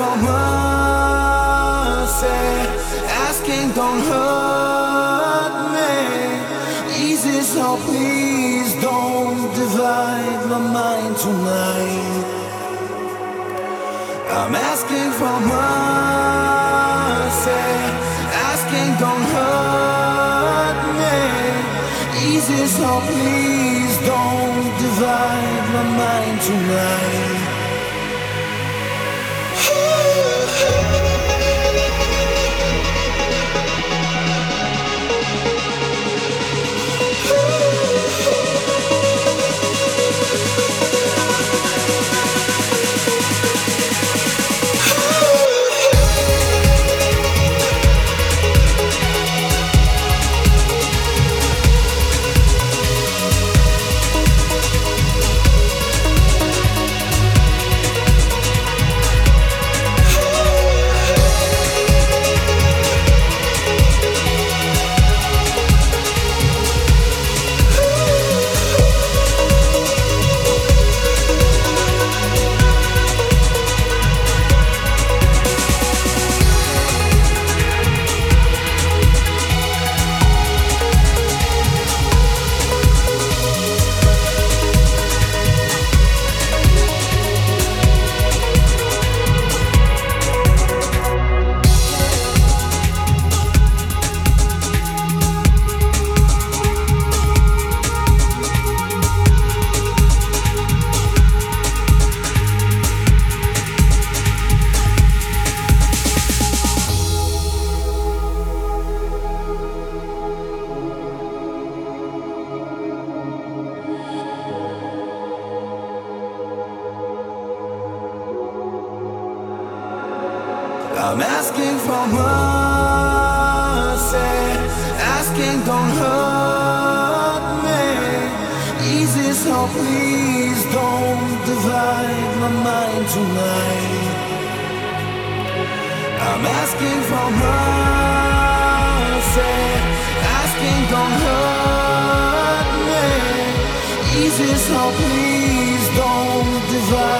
romance. Eh? Asking don't hurt me. Easy, so please don't divide my mind tonight. I'm asking for mercy. Eh? Asking don't hurt me. Easy, so please don't divide my mind tonight. I'm asking for mercy, eh? asking don't hurt me. Easy, so please don't divide my mind tonight. I'm asking for mercy, eh? asking don't hurt me. Easy, so please don't divide.